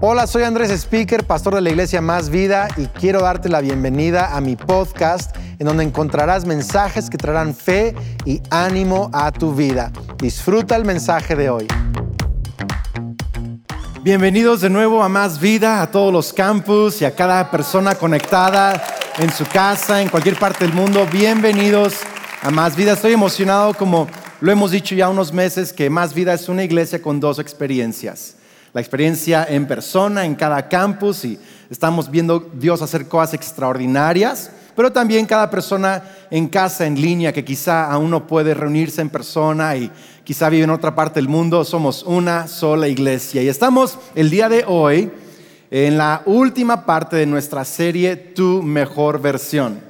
Hola, soy Andrés Speaker, pastor de la iglesia Más Vida y quiero darte la bienvenida a mi podcast en donde encontrarás mensajes que traerán fe y ánimo a tu vida. Disfruta el mensaje de hoy. Bienvenidos de nuevo a Más Vida, a todos los campus y a cada persona conectada en su casa, en cualquier parte del mundo. Bienvenidos a Más Vida. Estoy emocionado como lo hemos dicho ya unos meses que Más Vida es una iglesia con dos experiencias la experiencia en persona, en cada campus, y estamos viendo Dios hacer cosas extraordinarias, pero también cada persona en casa, en línea, que quizá aún no puede reunirse en persona y quizá vive en otra parte del mundo, somos una sola iglesia. Y estamos el día de hoy en la última parte de nuestra serie Tu mejor versión.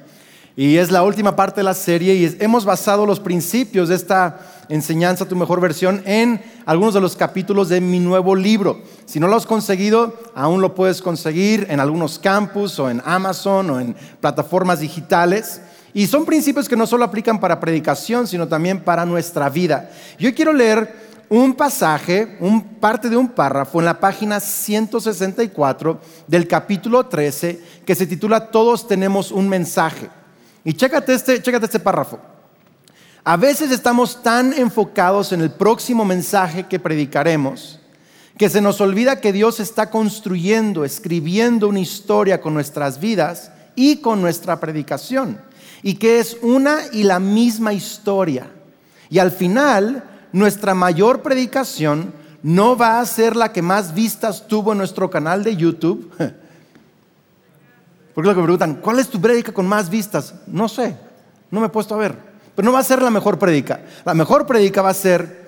Y es la última parte de la serie y hemos basado los principios de esta enseñanza, tu mejor versión, en algunos de los capítulos de mi nuevo libro. Si no lo has conseguido, aún lo puedes conseguir en algunos campus o en Amazon o en plataformas digitales. Y son principios que no solo aplican para predicación, sino también para nuestra vida. Yo quiero leer un pasaje, un parte de un párrafo en la página 164 del capítulo 13 que se titula Todos tenemos un mensaje. Y chécate este, chécate este párrafo. A veces estamos tan enfocados en el próximo mensaje que predicaremos que se nos olvida que Dios está construyendo, escribiendo una historia con nuestras vidas y con nuestra predicación. Y que es una y la misma historia. Y al final, nuestra mayor predicación no va a ser la que más vistas tuvo en nuestro canal de YouTube Porque lo que me preguntan, ¿cuál es tu prédica con más vistas? No sé, no me he puesto a ver. Pero no va a ser la mejor prédica. La mejor prédica va a ser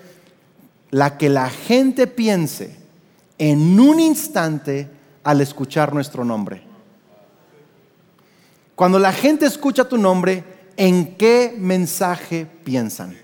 la que la gente piense en un instante al escuchar nuestro nombre. Cuando la gente escucha tu nombre, ¿en qué mensaje piensan?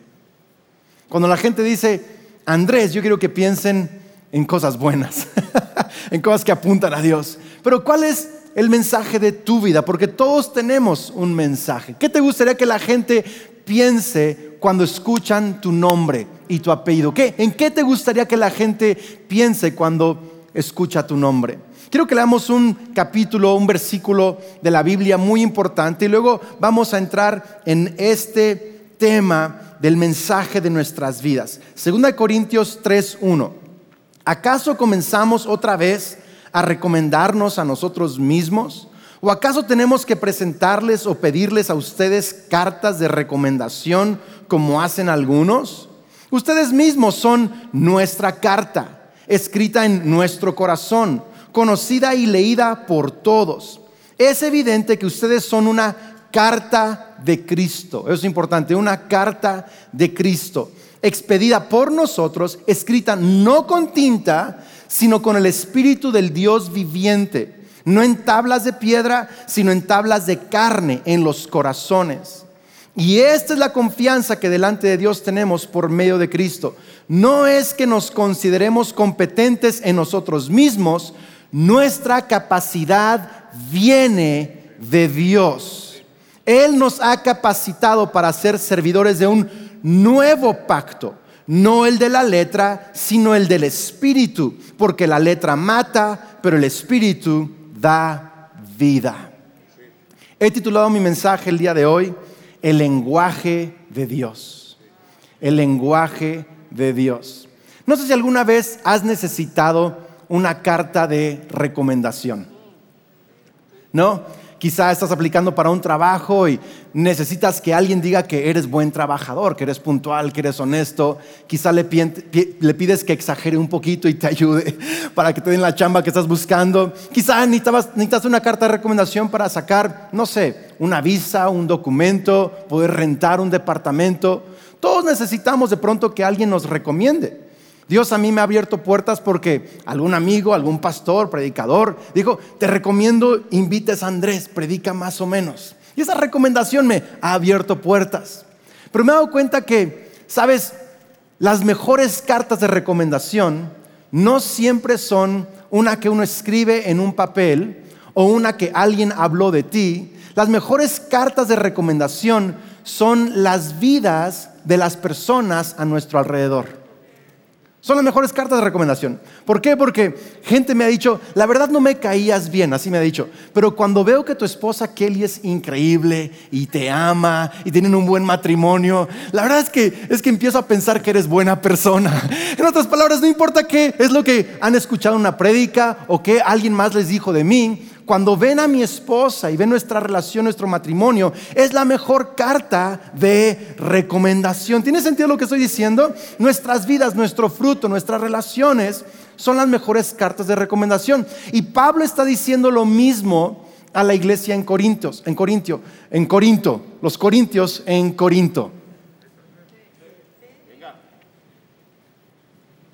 Cuando la gente dice, Andrés, yo quiero que piensen en cosas buenas, en cosas que apuntan a Dios. Pero ¿cuál es el mensaje de tu vida, porque todos tenemos un mensaje. ¿Qué te gustaría que la gente piense cuando escuchan tu nombre y tu apellido? ¿Qué? ¿En qué te gustaría que la gente piense cuando escucha tu nombre? Quiero que leamos un capítulo, un versículo de la Biblia muy importante y luego vamos a entrar en este tema del mensaje de nuestras vidas. Segunda de Corintios 3:1. ¿Acaso comenzamos otra vez a recomendarnos a nosotros mismos? ¿O acaso tenemos que presentarles o pedirles a ustedes cartas de recomendación como hacen algunos? Ustedes mismos son nuestra carta, escrita en nuestro corazón, conocida y leída por todos. Es evidente que ustedes son una carta de Cristo. Eso es importante, una carta de Cristo, expedida por nosotros, escrita no con tinta, sino con el Espíritu del Dios viviente, no en tablas de piedra, sino en tablas de carne en los corazones. Y esta es la confianza que delante de Dios tenemos por medio de Cristo. No es que nos consideremos competentes en nosotros mismos, nuestra capacidad viene de Dios. Él nos ha capacitado para ser servidores de un nuevo pacto no el de la letra, sino el del espíritu, porque la letra mata, pero el espíritu da vida. He titulado mi mensaje el día de hoy, El lenguaje de Dios. El lenguaje de Dios. No sé si alguna vez has necesitado una carta de recomendación. ¿No? Quizá estás aplicando para un trabajo y necesitas que alguien diga que eres buen trabajador, que eres puntual, que eres honesto. Quizá le, pides que exagere un poquito y te ayude para que te den la chamba que estás buscando. Quizá necesitas una carta de recomendación para sacar, no sé, una visa, un documento, poder rentar un departamento. Todos necesitamos de pronto que alguien nos recomiende. Dios a mí me ha abierto puertas porque algún amigo, algún pastor, predicador, dijo, te recomiendo, invites a Andrés, predica más o menos. Y esa recomendación me ha abierto puertas. Pero me he dado cuenta que, sabes, las mejores cartas de recomendación no siempre son una que uno escribe en un papel o una que alguien habló de ti. Las mejores cartas de recomendación son las vidas de las personas a nuestro alrededor. Son las mejores cartas de recomendación. ¿Por qué? Porque gente me ha dicho, la verdad no me caías bien, así me ha dicho, pero cuando veo que tu esposa Kelly es increíble y te ama y tienen un buen matrimonio, la verdad es que es que empiezo a pensar que eres buena persona. En otras palabras, no importa qué es lo que han escuchado en una prédica o que alguien más les dijo de mí, cuando ven a mi esposa y ven nuestra relación, nuestro matrimonio, es la mejor carta de recomendación. ¿Tiene sentido lo que estoy diciendo? Nuestras vidas, nuestro fruto, nuestras relaciones son las mejores cartas de recomendación. Y Pablo está diciendo lo mismo a la iglesia en Corintios, en Corintio, en Corinto, los corintios en Corinto.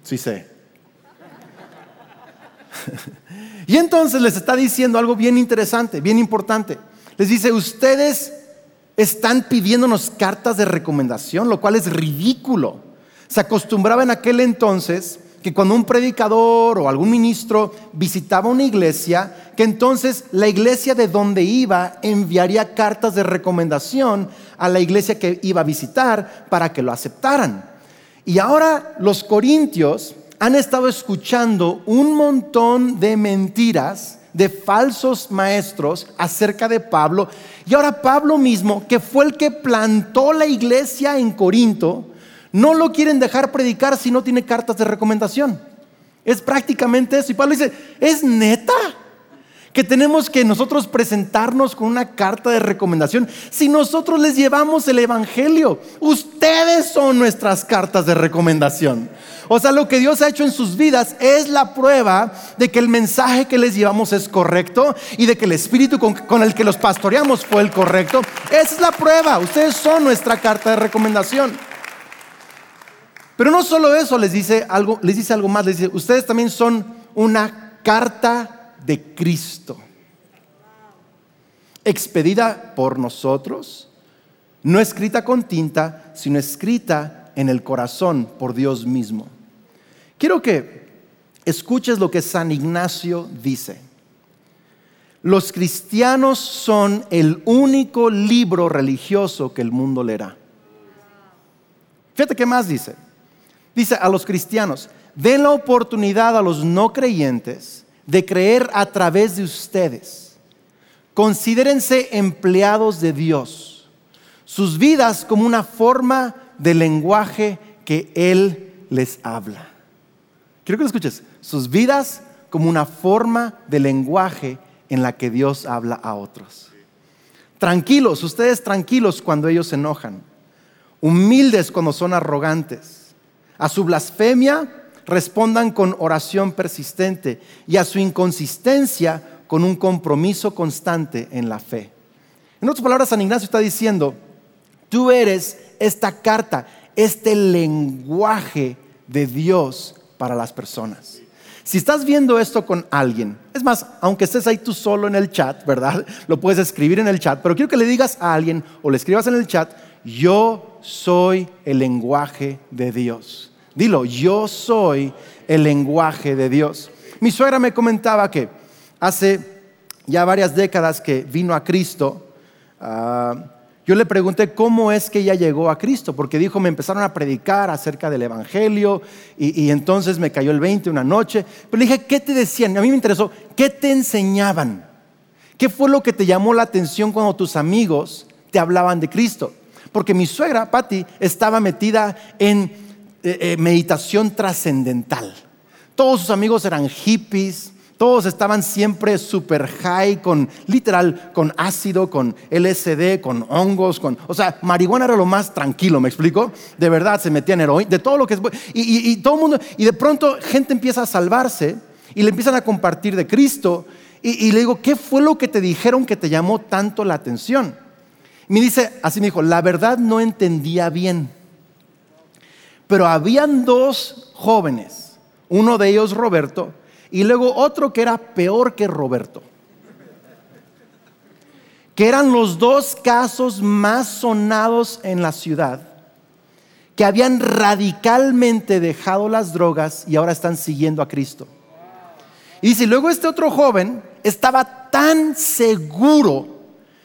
Sí sé. Y entonces les está diciendo algo bien interesante, bien importante. Les dice, ustedes están pidiéndonos cartas de recomendación, lo cual es ridículo. Se acostumbraba en aquel entonces que cuando un predicador o algún ministro visitaba una iglesia, que entonces la iglesia de donde iba enviaría cartas de recomendación a la iglesia que iba a visitar para que lo aceptaran. Y ahora los corintios han estado escuchando un montón de mentiras de falsos maestros acerca de Pablo. Y ahora Pablo mismo, que fue el que plantó la iglesia en Corinto, no lo quieren dejar predicar si no tiene cartas de recomendación. Es prácticamente eso. Y Pablo dice, ¿es neta? Que tenemos que nosotros presentarnos con una carta de recomendación si nosotros les llevamos el Evangelio. Ustedes son nuestras cartas de recomendación. O sea, lo que Dios ha hecho en sus vidas es la prueba de que el mensaje que les llevamos es correcto y de que el espíritu con, el que los pastoreamos fue el correcto. Esa es la prueba. Ustedes son nuestra carta de recomendación. Pero no solo eso, les dice algo, les dice algo más. Les dice, ustedes también son una carta de Cristo, expedida por nosotros, no escrita con tinta, sino escrita en el corazón por Dios mismo. Quiero que escuches lo que San Ignacio dice. Los cristianos son el único libro religioso que el mundo leerá. Fíjate qué más dice. Dice a los cristianos, den la oportunidad a los no creyentes de creer a través de ustedes. Considérense empleados de Dios, sus vidas como una forma de lenguaje que Él les habla. Quiero que lo escuches, sus vidas como una forma de lenguaje en la que Dios habla a otros. Tranquilos, ustedes tranquilos cuando ellos se enojan, humildes cuando son arrogantes. A su blasfemia respondan con oración persistente y a su inconsistencia con un compromiso constante en la fe. En otras palabras, San Ignacio está diciendo, tú eres esta carta, este lenguaje de Dios para las personas. Si estás viendo esto con alguien, es más, aunque estés ahí tú solo en el chat, ¿verdad? Lo puedes escribir en el chat, pero quiero que le digas a alguien o le escribas en el chat, yo soy el lenguaje de Dios. Dilo, yo soy el lenguaje de Dios. Mi suegra me comentaba que hace ya varias décadas que vino a Cristo, ah, yo le pregunté cómo es que ella llegó a Cristo, porque dijo, me empezaron a predicar acerca del Evangelio y, entonces me cayó el 20 una noche. Pero le dije, ¿qué te decían? A mí me interesó, ¿qué te enseñaban? ¿Qué fue lo que te llamó la atención cuando tus amigos te hablaban de Cristo? Porque mi suegra, Patty, estaba metida en eh, eh, meditación trascendental. Todos sus amigos eran hippies, todos estaban siempre super high, con literal, con ácido, con LSD, con hongos, con, o sea, marihuana era lo más tranquilo, ¿me explico? De verdad, se metían heroína, de todo lo que es, y, todo el mundo, y de pronto gente empieza a salvarse y le empiezan a compartir de Cristo, y, le digo, ¿qué fue lo que te dijeron que te llamó tanto la atención? Me dice, así me dijo, la verdad no entendía bien. Pero habían dos jóvenes, uno de ellos Roberto, y luego otro que era peor que Roberto, que eran los dos casos más sonados en la ciudad, que habían radicalmente dejado las drogas y ahora están siguiendo a Cristo. Y si luego este otro joven estaba tan seguro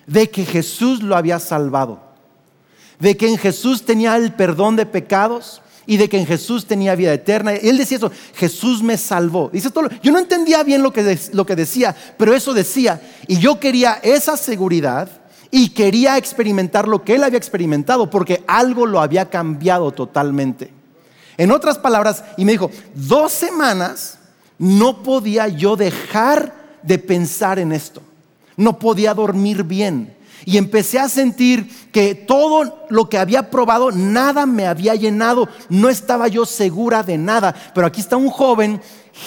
de que Jesús lo había salvado, de que en Jesús tenía el perdón de pecados, y de que en Jesús tenía vida eterna. Él decía eso, Jesús me salvó. Dice todo, yo no entendía bien lo que, lo que decía, pero eso decía. Y yo quería esa seguridad y quería experimentar lo que él había experimentado porque algo lo había cambiado totalmente. En otras palabras, y me dijo, dos semanas no podía yo dejar de pensar en esto. No podía dormir bien y empecé a sentir que todo lo que había probado, nada me había llenado, no estaba yo segura de nada. Pero aquí está un joven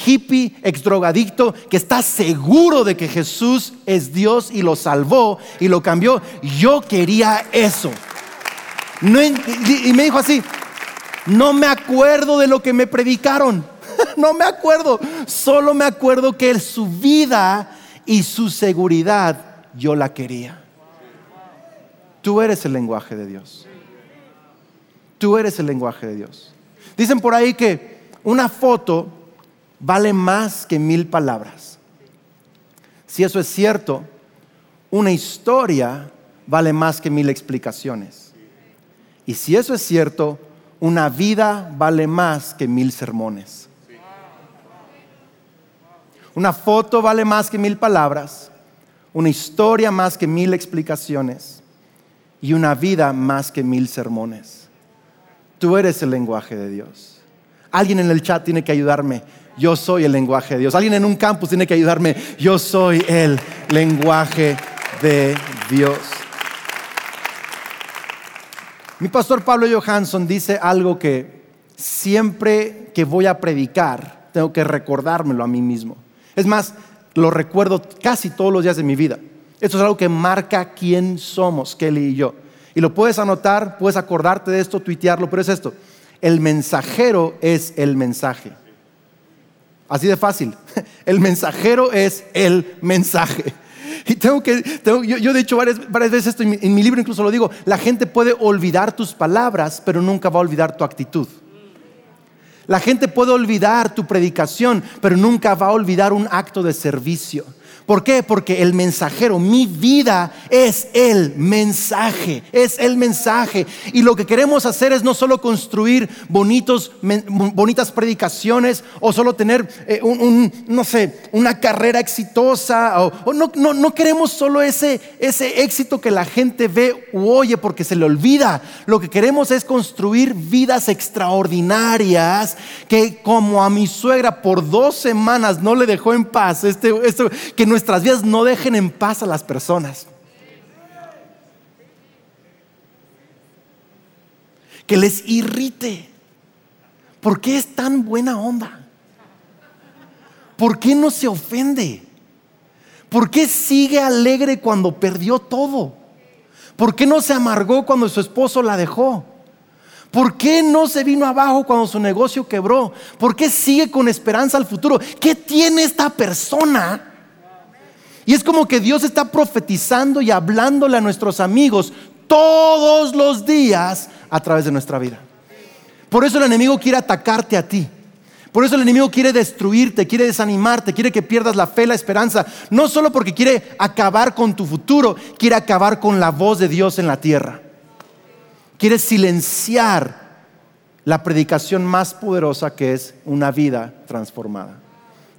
hippie, ex drogadicto, que está seguro de que Jesús es Dios y lo salvó y lo cambió. Yo quería eso. y me dijo así, no me acuerdo de lo que me predicaron. no me acuerdo. Solo me acuerdo que su vida y su seguridad yo la quería. Tú eres el lenguaje de Dios. Tú eres el lenguaje de Dios. Dicen por ahí que una foto vale más que mil palabras. Si eso es cierto, una historia vale más que mil explicaciones. Y si eso es cierto, una vida vale más que mil sermones. Una foto vale más que mil palabras, una historia más que mil explicaciones y una vida más que mil sermones. Tú eres el lenguaje de Dios. Alguien en el chat tiene que ayudarme. Yo soy el lenguaje de Dios. Alguien en un campus tiene que ayudarme. Yo soy el lenguaje de Dios. Mi pastor Pablo Johansson dice algo que siempre que voy a predicar tengo que recordármelo a mí mismo. Es más, lo recuerdo casi todos los días de mi vida. Esto es algo que marca quién somos, Kelly y yo. Y lo puedes anotar, puedes acordarte de esto, tuitearlo, pero es esto. El mensajero es el mensaje. Así de fácil. El mensajero es el mensaje. Y tengo que, yo, de hecho varias, veces esto, en mi libro incluso lo digo, la gente puede olvidar tus palabras, pero nunca va a olvidar tu actitud. La gente puede olvidar tu predicación, pero nunca va a olvidar un acto de servicio. ¿Por qué? Porque el mensajero, mi vida es el mensaje, es el mensaje. Y lo que queremos hacer es no solo construir bonitos, bonitas predicaciones o solo tener eh, un, no sé, una carrera exitosa. O, no, no, no, queremos solo ese, ese éxito que la gente ve u oye porque se le olvida. Lo que queremos es construir vidas extraordinarias que como a mi suegra por dos semanas no le dejó en paz, este, este que nuestras vidas no dejen en paz a las personas. Que les irrite. ¿Por qué es tan buena onda? ¿Por qué no se ofende? ¿Por qué sigue alegre cuando perdió todo? ¿Por qué no se amargó cuando su esposo la dejó? ¿Por qué no se vino abajo cuando su negocio quebró? ¿Por qué sigue con esperanza al futuro? ¿Qué tiene esta persona y es como que Dios está profetizando y hablándole a nuestros amigos todos los días a través de nuestra vida. Por eso el enemigo quiere atacarte a ti. Por eso el enemigo quiere destruirte, quiere desanimarte, quiere que pierdas la fe, la esperanza. No solo porque quiere acabar con tu futuro, quiere acabar con la voz de Dios en la tierra. Quiere silenciar la predicación más poderosa que es una vida transformada.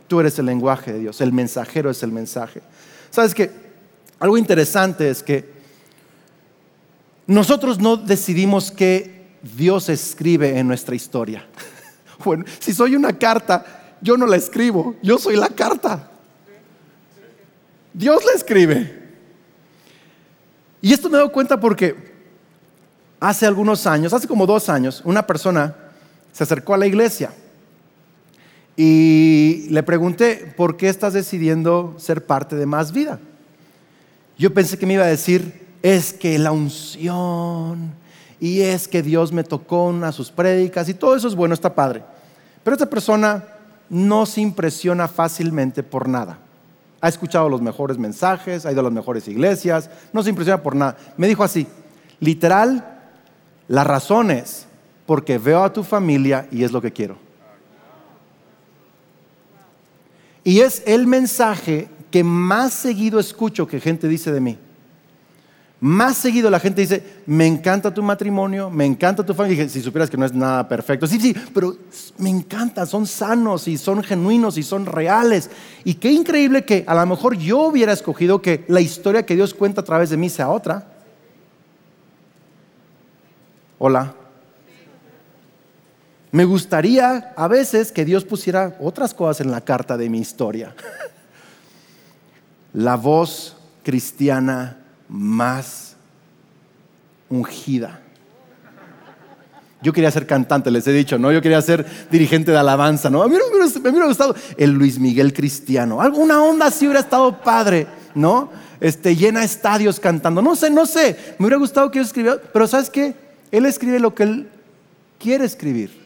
Tú eres el lenguaje de Dios, el mensajero es el mensaje. ¿Sabes qué? Algo interesante es que nosotros no decidimos qué Dios escribe en nuestra historia. Bueno, si soy una carta, yo no la escribo, yo soy la carta. Dios la escribe. Y esto me doy cuenta porque hace algunos años, hace como dos años, una persona se acercó a la iglesia y le pregunté, ¿por qué estás decidiendo ser parte de más vida? Yo pensé que me iba a decir, es que la unción y es que Dios me tocó a sus prédicas y todo eso es bueno, está padre. Pero esta persona no se impresiona fácilmente por nada. Ha escuchado los mejores mensajes, ha ido a las mejores iglesias, no se impresiona por nada. Me dijo así, literal, la razón es porque veo a tu familia y es lo que quiero. Y es el mensaje que más seguido escucho que gente dice de mí. más seguido la gente dice, me encanta tu matrimonio, me encanta tu familia. Si supieras que no es nada perfecto. Sí, sí, pero me encanta, son sanos y son genuinos y son reales. Y qué increíble que a lo mejor yo hubiera escogido que la historia que Dios cuenta a través de mí sea otra. Hola. Me gustaría a veces que Dios pusiera otras cosas en la carta de mi historia. La voz cristiana más ungida. Yo quería ser cantante, les he dicho, ¿no? Yo quería ser dirigente de alabanza, ¿no? A mí me hubiera, gustado el Luis Miguel cristiano. Alguna onda así hubiera estado padre, ¿no? Este, llena estadios cantando. No sé, no sé. Me hubiera gustado que yo escribiera, pero ¿sabes qué? Él escribe lo que él quiere escribir.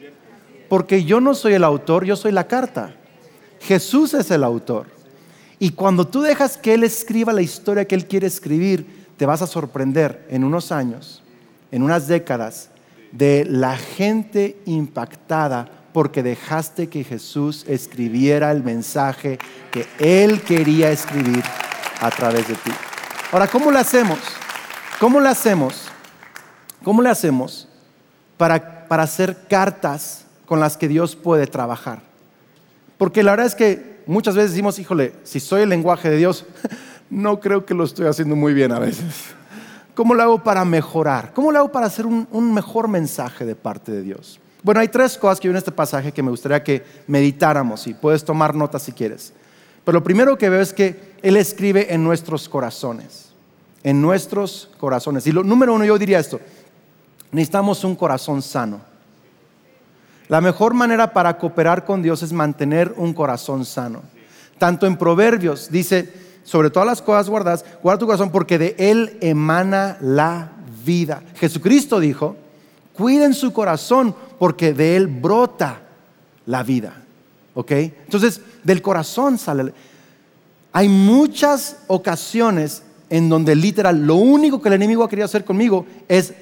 Porque yo no soy el autor, yo soy la carta. Jesús es el autor. Y cuando tú dejas que Él escriba la historia que Él quiere escribir, te vas a sorprender en unos años, en unas décadas, de la gente impactada porque dejaste que Jesús escribiera el mensaje que Él quería escribir a través de ti. Ahora, ¿cómo lo hacemos? ¿Cómo lo hacemos? ¿Cómo le hacemos para, para hacer cartas con las que Dios puede trabajar? Porque la verdad es que muchas veces decimos, híjole, si soy el lenguaje de Dios, no creo que lo estoy haciendo muy bien a veces. ¿Cómo lo hago para mejorar? ¿Cómo lo hago para hacer un, mejor mensaje de parte de Dios? Bueno, hay tres cosas que veo en este pasaje que me gustaría que meditáramos y puedes tomar notas si quieres. Pero lo primero que veo es que Él escribe en nuestros corazones, en nuestros corazones. Y lo número uno yo diría esto, necesitamos un corazón sano. La mejor manera para cooperar con Dios es mantener un corazón sano. Tanto en Proverbios dice, sobre todas las cosas guardadas, guarda tu corazón porque de él emana la vida. Jesucristo dijo, cuiden su corazón porque de él brota la vida. ¿Ok? Entonces, del corazón sale. Hay muchas ocasiones en donde literal lo único que el enemigo ha querido hacer conmigo es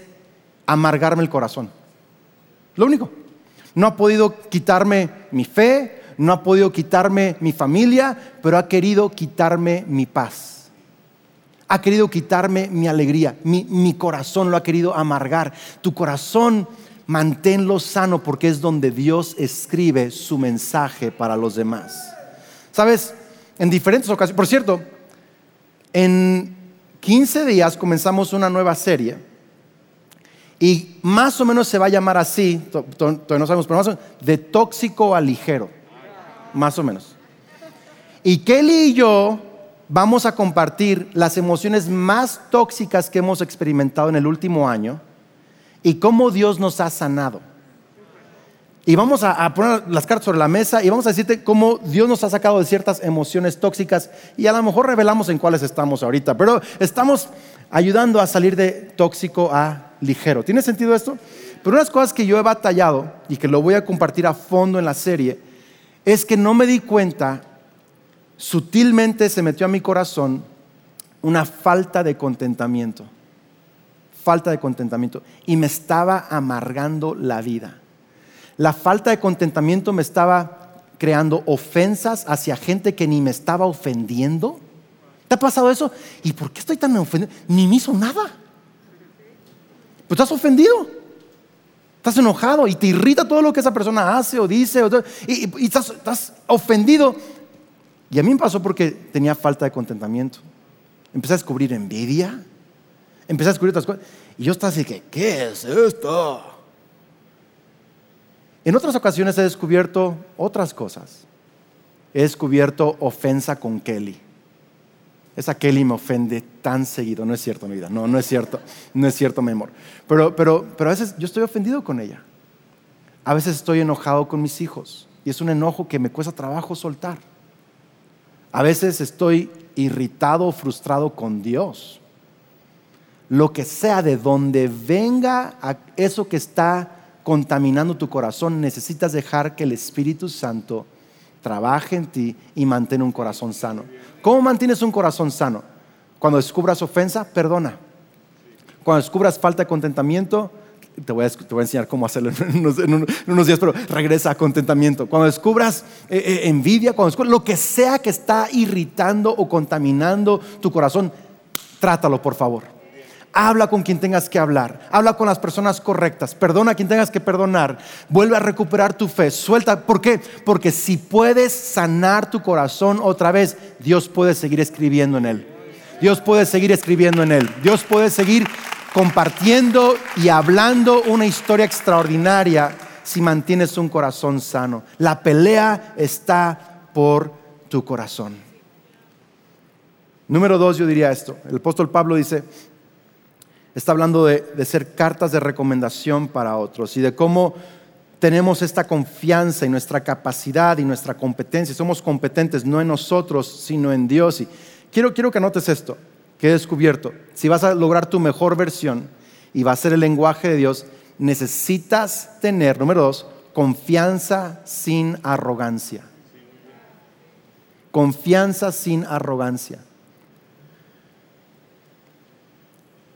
amargarme el corazón. Lo único. No ha podido quitarme mi fe, no ha podido quitarme mi familia, pero ha querido quitarme mi paz. Ha querido quitarme mi alegría, mi, corazón lo ha querido amargar. Tu corazón manténlo sano porque es donde Dios escribe su mensaje para los demás. Sabes, en diferentes ocasiones, por cierto, en 15 días comenzamos una nueva serie y más o menos se va a llamar así, todavía no sabemos, pero más o menos, de tóxico a ligero. Más o menos. Y Kelly y yo vamos a compartir las emociones más tóxicas que hemos experimentado en el último año y cómo Dios nos ha sanado. Y vamos a, poner las cartas sobre la mesa y vamos a decirte cómo Dios nos ha sacado de ciertas emociones tóxicas y a lo mejor revelamos en cuáles estamos ahorita, pero estamos ayudando a salir de tóxico a ligero. ¿Tiene sentido esto? Pero una de las cosas que yo he batallado y que lo voy a compartir a fondo en la serie es que no me di cuenta, sutilmente se metió a mi corazón una falta de contentamiento. Falta de contentamiento. Y me estaba amargando la vida. La falta de contentamiento me estaba creando ofensas hacia gente que ni me estaba ofendiendo. ¿Te ha pasado eso? ¿Y por qué estoy tan ofendido? Ni me hizo nada. Pues estás ofendido. Estás enojado y te irrita todo lo que esa persona hace o dice. y, estás, ofendido. Y a mí me pasó porque tenía falta de contentamiento. Empecé a descubrir envidia. Empecé a descubrir otras cosas. Y yo estaba así que, ¿qué es esto? En otras ocasiones he descubierto otras cosas. He descubierto ofensa con Kelly. Esa Kelly me ofende tan seguido. No es cierto, mi vida. No, no es cierto. No es cierto, mi amor. Pero, pero, pero a veces yo estoy ofendido con ella. A veces estoy enojado con mis hijos. Y es un enojo que me cuesta trabajo soltar. A veces estoy irritado o frustrado con Dios. Lo que sea de donde venga eso que está contaminando tu corazón, necesitas dejar que el Espíritu Santo trabaje en ti y mantenga un corazón sano. ¿Cómo mantienes un corazón sano? Cuando descubras ofensa, perdona. Cuando descubras falta de contentamiento, te voy, a, enseñar cómo hacerlo en unos, días, pero regresa a contentamiento. Cuando descubras eh, eh, envidia, cuando descubras lo que sea que está irritando o contaminando tu corazón, trátalo, por favor. Habla con quien tengas que hablar. Habla con las personas correctas. Perdona a quien tengas que perdonar. Vuelve a recuperar tu fe. Suelta. ¿Por qué? Porque si puedes sanar tu corazón otra vez, Dios puede seguir escribiendo en él. Dios puede seguir escribiendo en él. Dios puede seguir compartiendo y hablando una historia extraordinaria si mantienes un corazón sano. La pelea está por tu corazón. Número dos, yo diría esto. El apóstol Pablo dice, está hablando de, ser cartas de recomendación para otros y de cómo tenemos esta confianza y nuestra capacidad y nuestra competencia. Somos competentes no en nosotros, sino en Dios. Y quiero, quiero que anotes esto, que he descubierto. Si vas a lograr tu mejor versión y va a ser el lenguaje de Dios, necesitas tener, número dos, confianza sin arrogancia. Confianza sin arrogancia.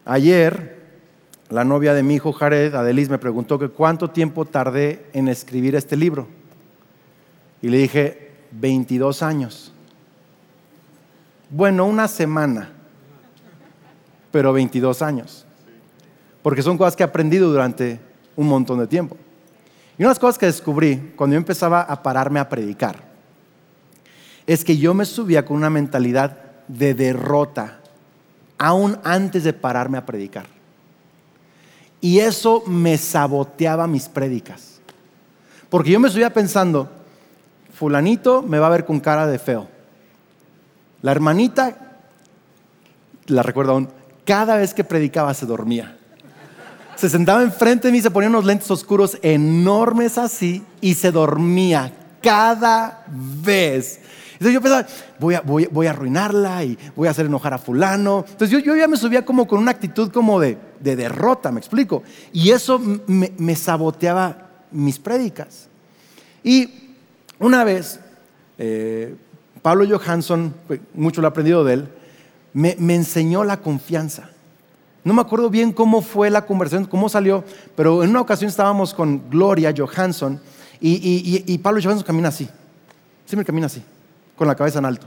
Ayer, la novia de mi hijo Jared, Adelis, me preguntó que cuánto tiempo tardé en escribir este libro. Y le dije, 22 años. Bueno, una semana, pero 22 años. Porque son cosas que he aprendido durante un montón de tiempo. Y unas cosas que descubrí cuando yo empezaba a pararme a predicar es que yo me subía con una mentalidad de derrota aún antes de pararme a predicar. Y eso me saboteaba mis prédicas. Porque yo me subía pensando, fulanito me va a ver con cara de feo. La hermanita, la recuerdo aún, cada vez que predicaba se dormía. Se sentaba enfrente de mí, se ponía unos lentes oscuros enormes así y se dormía cada vez. Entonces yo pensaba, voy a, voy, a arruinarla y voy a hacer enojar a fulano. Entonces yo, yo ya me subía como con una actitud como de, derrota, me explico. Y eso me, saboteaba mis prédicas. Y una vez, eh, Pablo Johansson, pues, mucho lo he aprendido de él, me, enseñó la confianza. No me acuerdo bien cómo fue la conversación, cómo salió, pero en una ocasión estábamos con Gloria Johansson y, y, y Pablo Johansson camina así. Siempre camina así con la cabeza en alto.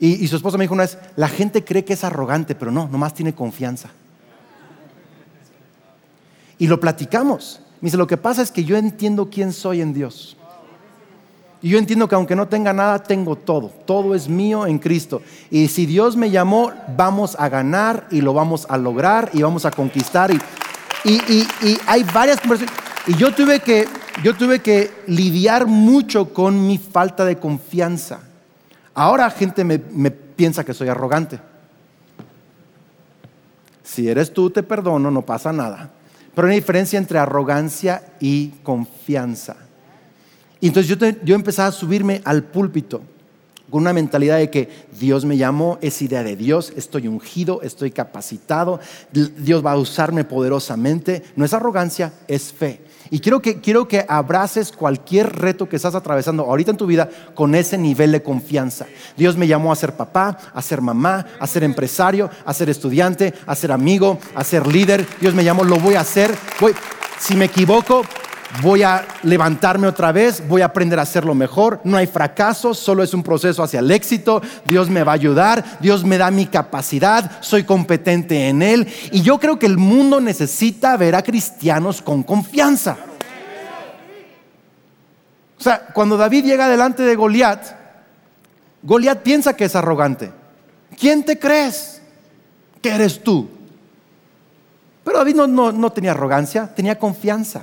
Y, y, su esposa me dijo una vez, la gente cree que es arrogante, pero no, nomás tiene confianza. Y lo platicamos. Me dice, lo que pasa es que yo entiendo quién soy en Dios. Y yo entiendo que aunque no tenga nada, tengo todo. Todo es mío en Cristo. Y si Dios me llamó, vamos a ganar y lo vamos a lograr y vamos a conquistar. Y, y, y hay varias conversaciones. Y yo tuve que yo tuve que lidiar mucho con mi falta de confianza. Ahora gente me, piensa que soy arrogante. Si eres tú, te perdono, no pasa nada. Pero hay una diferencia entre arrogancia y confianza. Y entonces yo, yo empezaba a subirme al púlpito con una mentalidad de que Dios me llamó, es idea de Dios, estoy ungido, estoy capacitado, Dios va a usarme poderosamente. No es arrogancia, es fe. Y quiero que, quiero que abraces cualquier reto que estás atravesando ahorita en tu vida con ese nivel de confianza. Dios me llamó a ser papá, a ser mamá, a ser empresario, a ser estudiante, a ser amigo, a ser líder. Dios me llamó, lo voy a hacer. Voy, si me equivoco, voy a levantarme otra vez, voy a aprender a hacerlo mejor. No hay fracaso, solo es un proceso hacia el éxito. Dios me va a ayudar, Dios me da mi capacidad, soy competente en Él. Y yo creo que el mundo necesita ver a cristianos con confianza. O sea, cuando David llega delante de Goliat, Goliat piensa que es arrogante. ¿Quién te crees que eres tú? Pero David no, no tenía arrogancia, tenía confianza.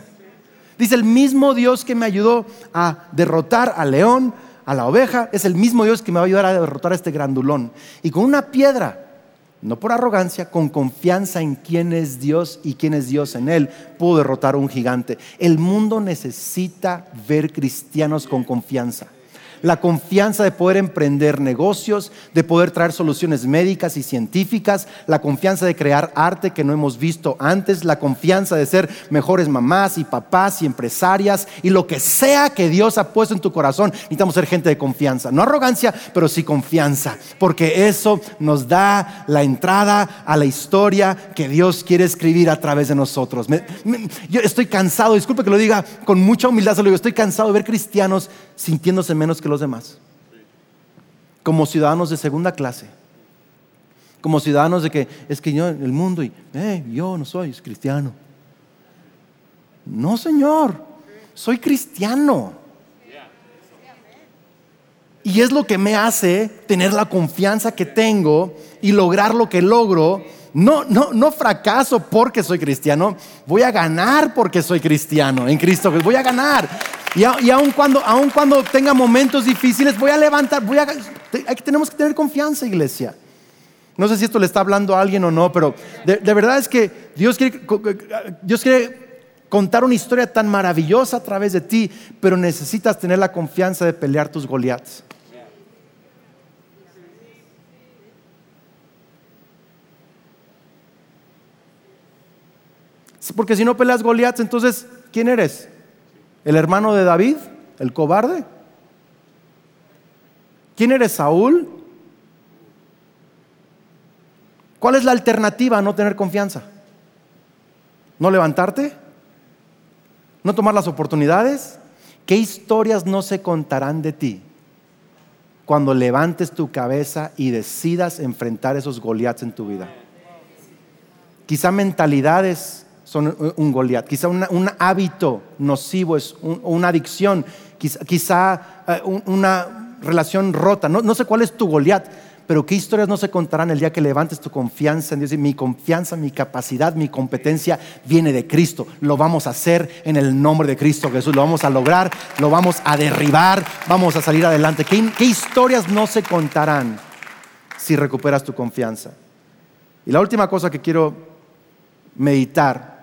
Dice, el mismo Dios que me ayudó a derrotar al león, a la oveja, es el mismo Dios que me va a ayudar a derrotar a este grandulón. Y con una piedra, no por arrogancia, con confianza en quién es Dios y quién es Dios en él, pudo derrotar a un gigante. El mundo necesita ver cristianos con confianza la confianza de poder emprender negocios, de poder traer soluciones médicas y científicas, la confianza de crear arte que no hemos visto antes, la confianza de ser mejores mamás y papás y empresarias y lo que sea que Dios ha puesto en tu corazón, necesitamos ser gente de confianza, no arrogancia, pero sí confianza, porque eso nos da la entrada a la historia que Dios quiere escribir a través de nosotros. yo estoy cansado, disculpe que lo diga con mucha humildad, se lo digo, estoy cansado de ver cristianos sintiéndose menos que los demás, como ciudadanos de segunda clase, como ciudadanos de que es que yo, el mundo, y eh, yo no soy cristiano. No, Señor, soy cristiano. Y es lo que me hace tener la confianza que tengo y lograr lo que logro. No, no, no fracaso porque soy cristiano, voy a ganar porque soy cristiano en Cristo, voy a ganar. Y, aun, cuando, aun cuando tenga momentos difíciles, voy a levantar, voy a, tenemos que tener confianza, iglesia. No sé si esto le está hablando a alguien o no, pero de, verdad es que Dios quiere, Dios quiere contar una historia tan maravillosa a través de ti, pero necesitas tener la confianza de pelear tus Goliaths. Porque si no peleas Goliaths, entonces, ¿quién eres? ¿El hermano de David? ¿El cobarde? ¿Quién eres Saúl? ¿Cuál es la alternativa a no tener confianza? ¿No levantarte? ¿No tomar las oportunidades? ¿Qué historias no se contarán de ti cuando levantes tu cabeza y decidas enfrentar esos Goliaths en tu vida? Quizá mentalidades son un Goliat, quizá un hábito nocivo es una adicción, quizá, eh, una relación rota, no, no sé cuál es tu Goliat, pero qué historias no se contarán el día que levantes tu confianza en Dios. Y mi confianza, mi capacidad, mi competencia viene de Cristo. Lo vamos a hacer en el nombre de Cristo Jesús. Lo vamos a lograr, lo vamos a derribar, vamos a salir adelante. ¿Qué, qué historias no se contarán si recuperas tu confianza? Y la última cosa que quiero meditar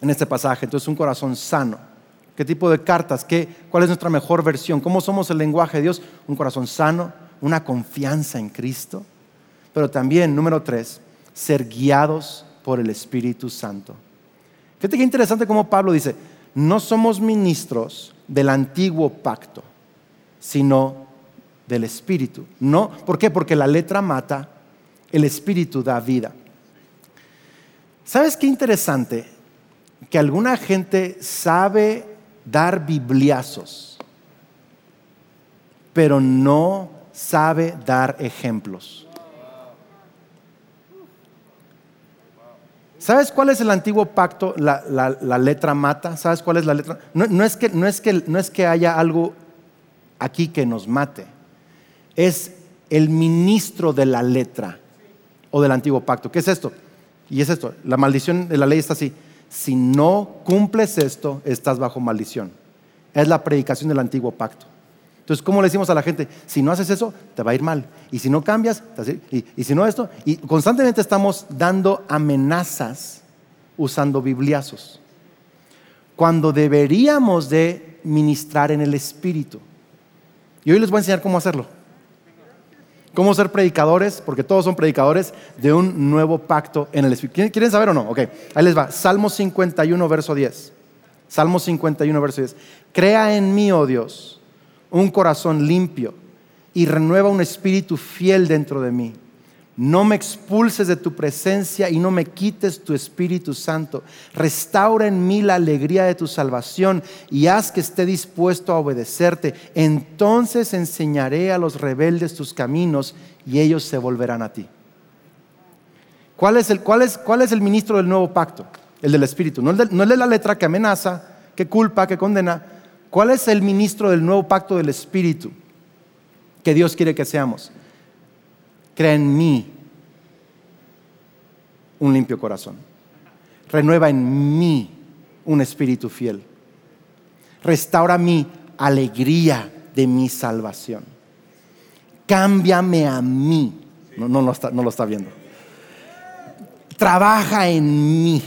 en este pasaje, entonces un corazón sano. ¿Qué tipo de cartas? ¿Qué, ¿Cuál es nuestra mejor versión? ¿Cómo somos el lenguaje de Dios? Un corazón sano, una confianza en Cristo, pero también, número tres, ser guiados por el Espíritu Santo. Fíjate qué interesante como Pablo dice, no somos ministros del antiguo pacto, sino del Espíritu. No, ¿por qué? Porque la letra mata, el Espíritu da vida. ¿Sabes qué interesante? Que alguna gente sabe dar bibliazos, pero no sabe dar ejemplos. ¿Sabes cuál es el antiguo pacto? La, letra mata. ¿Sabes cuál es la letra? No, es que, no, es que, no es que haya algo aquí que nos mate. Es el ministro de la letra o del antiguo pacto. ¿Qué es esto? Y es esto. La maldición de la ley está así. Si no cumples esto, estás bajo maldición. Es la predicación del antiguo pacto. Entonces, ¿cómo le decimos a la gente? Si no haces eso, te va a ir mal. Y si no cambias, y, y si no esto, y constantemente estamos dando amenazas usando bibliazos. Cuando deberíamos de ministrar en el Espíritu. Y hoy les voy a enseñar cómo hacerlo. Cómo ser predicadores, porque todos son predicadores de un nuevo pacto en el Espíritu. ¿Quieren saber o no? Ok, ahí les va. Salmo 51, verso 10. Salmo 51, verso 10. Crea en mí, oh Dios un corazón limpio y renueva un espíritu fiel dentro de mí. No me expulses de tu presencia y no me quites tu Espíritu Santo. Restaura en mí la alegría de tu salvación y haz que esté dispuesto a obedecerte. Entonces enseñaré a los rebeldes tus caminos y ellos se volverán a ti. ¿Cuál es el, cuál es, cuál es el ministro del nuevo pacto? El del Espíritu. No el la letra que amenaza, que culpa, que condena ¿Cuál es el ministro del nuevo pacto del Espíritu que Dios quiere que seamos? Crea en mí un limpio corazón. Renueva en mí un espíritu fiel. Restaura mi alegría de mi salvación. Cámbiame a mí. No, no, no lo está viendo. Trabaja en mí.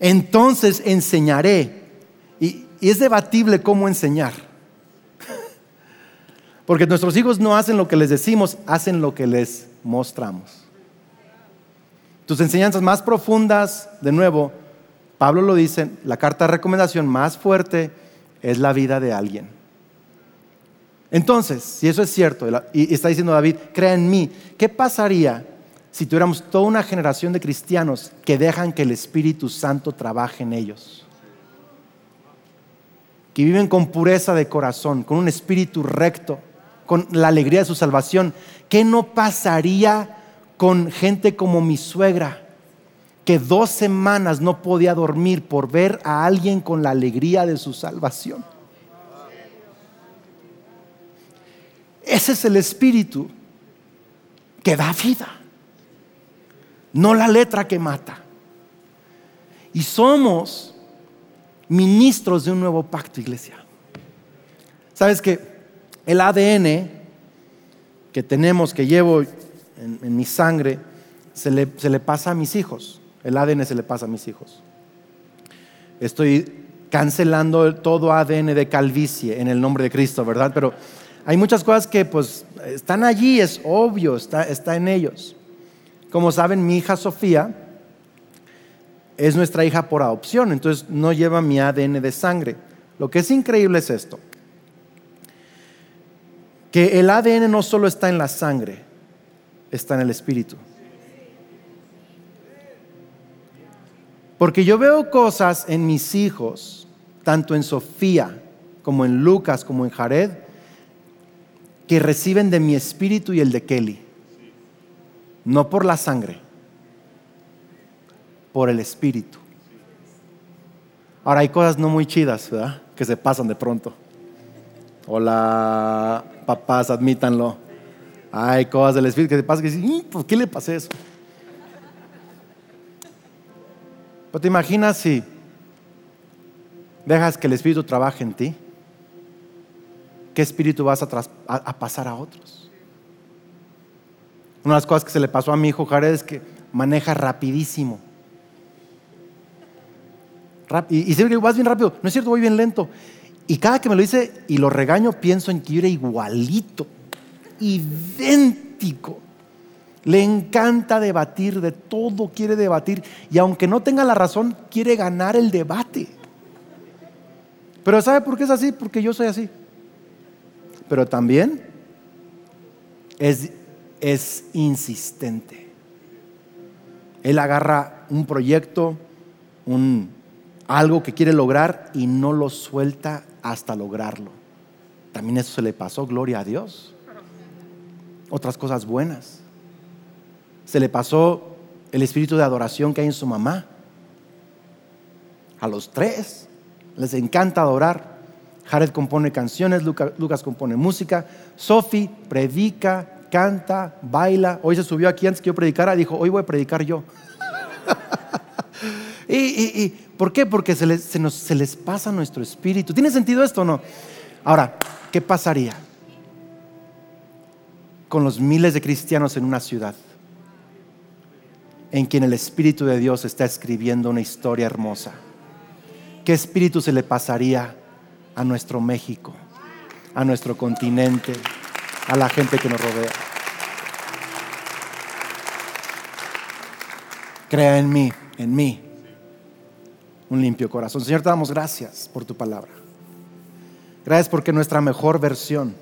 Entonces enseñaré y, es debatible cómo enseñar. Porque nuestros hijos no hacen lo que les decimos, hacen lo que les mostramos. Tus enseñanzas más profundas, de nuevo, Pablo lo dice, la carta de recomendación más fuerte es la vida de alguien. Entonces, si eso es cierto, y está diciendo David, crea en mí, ¿qué pasaría si tuviéramos toda una generación de cristianos que dejan que el Espíritu Santo trabaje en ellos? que viven con pureza de corazón, con un espíritu recto, con la alegría de su salvación, ¿qué no pasaría con gente como mi suegra? que dos semanas no podía dormir por ver a alguien con la alegría de su salvación. Ese es el espíritu que da vida, no la letra que mata. Y somos ministros de un nuevo pacto, iglesia. Sabes que el ADN que tenemos, que llevo en, mi sangre, se le pasa a mis hijos. El ADN se le pasa a mis hijos. Estoy cancelando todo ADN de calvicie en el nombre de Cristo, ¿verdad? Pero hay muchas cosas que pues están allí, es obvio, está, está en ellos. Como saben, mi hija Sofía es nuestra hija por adopción, entonces no lleva mi ADN de sangre. Lo que es increíble es esto, que el ADN no solo está en la sangre, está en el espíritu. Porque yo veo cosas en mis hijos, tanto en Sofía como en Lucas como en Jared, que reciben de mi espíritu y el de Kelly. No por la sangre, por el espíritu. Ahora hay cosas no muy chidas, ¿verdad? Que se pasan de pronto. Hola, papás, admítanlo. Hay cosas del espíritu que se pasan que dicen, ¿por qué le pasé eso? Pero te imaginas si dejas que el Espíritu trabaje en ti, ¿qué espíritu vas a, pasar a otros? Una de las cosas que se le pasó a mi hijo Jared es que maneja rapidísimo. y, y que vas bien rápido. No es cierto, voy bien lento. Y cada que me lo dice y lo regaño, pienso en que yo era igualito, idéntico. Le encanta debatir, de todo quiere debatir. Y aunque no tenga la razón, quiere ganar el debate. Pero ¿sabe por qué es así? Porque yo soy así. Pero también es, es insistente. Él agarra un proyecto, un, algo que quiere lograr y no lo suelta hasta lograrlo. También eso se le pasó, gloria a Dios. Otras cosas buenas se le pasó el espíritu de adoración que hay en su mamá. A los tres les encanta adorar. Jared compone canciones, Lucas, compone música, Sophie predica, canta, baila. Hoy se subió aquí antes que yo predicara, dijo, hoy voy a predicar yo. y, ¿Por qué? Porque se les, pasa nuestro espíritu. ¿Tiene sentido esto o no? Ahora, ¿qué pasaría con los miles de cristianos en una ciudad? en quien el Espíritu de Dios está escribiendo una historia hermosa. ¿Qué espíritu se le pasaría a nuestro México, a nuestro continente, a la gente que nos rodea? Crea en mí, en mí, un limpio corazón. Señor, te damos gracias por tu palabra. Gracias porque nuestra mejor versión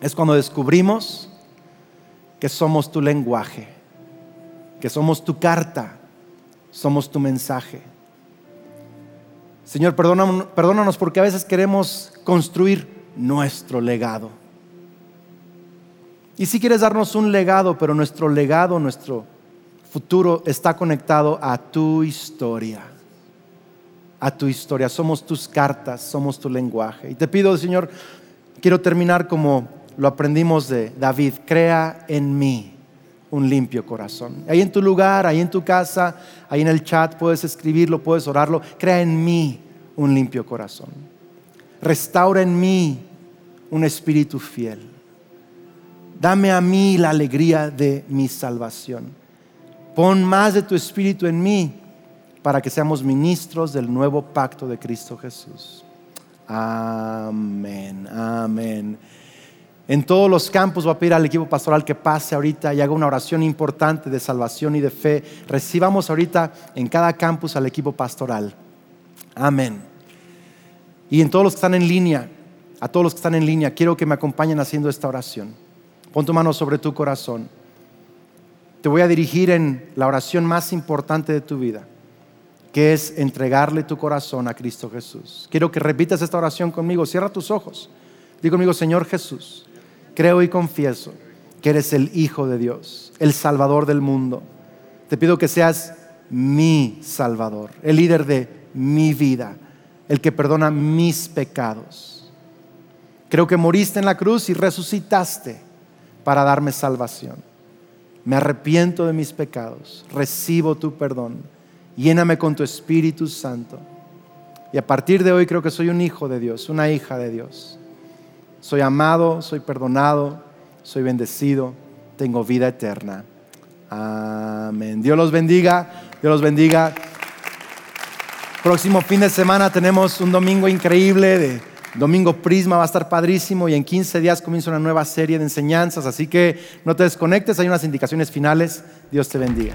es cuando descubrimos que somos tu lenguaje que somos tu carta, somos tu mensaje. Señor, perdónanos, porque a veces queremos construir nuestro legado. Y si quieres darnos un legado, pero nuestro legado, nuestro futuro está conectado a tu historia. A tu historia. Somos tus cartas, somos tu lenguaje. Y te pido, Señor, quiero terminar como lo aprendimos de David. Crea en mí un limpio corazón. Ahí en tu lugar, ahí en tu casa, ahí en el chat puedes escribirlo, puedes orarlo. Crea en mí un limpio corazón. Restaura en mí un espíritu fiel. Dame a mí la alegría de mi salvación. Pon más de tu espíritu en mí para que seamos ministros del nuevo pacto de Cristo Jesús. Amén, amén. En todos los campos voy a pedir al equipo pastoral que pase ahorita y haga una oración importante de salvación y de fe. Recibamos ahorita en cada campus al equipo pastoral. Amén. Y en todos los que están en línea, a todos los que están en línea, quiero que me acompañen haciendo esta oración. Pon tu mano sobre tu corazón. Te voy a dirigir en la oración más importante de tu vida, que es entregarle tu corazón a Cristo Jesús. Quiero que repitas esta oración conmigo. Cierra tus ojos. Digo conmigo, Señor Jesús creo y confieso que eres el Hijo de Dios, el Salvador del mundo. Te pido que seas mi Salvador, el líder de mi vida, el que perdona mis pecados. Creo que moriste en la cruz y resucitaste para darme salvación. Me arrepiento de mis pecados, recibo tu perdón, lléname con tu Espíritu Santo. Y a partir de hoy creo que soy un hijo de Dios, una hija de Dios. Soy amado, soy perdonado, soy bendecido, tengo vida eterna. Amén. Dios los bendiga, Dios los bendiga. Próximo fin de semana tenemos un domingo increíble de Domingo Prisma va a estar padrísimo y en 15 días comienza una nueva serie de enseñanzas, así que no te desconectes, hay unas indicaciones finales. Dios te bendiga.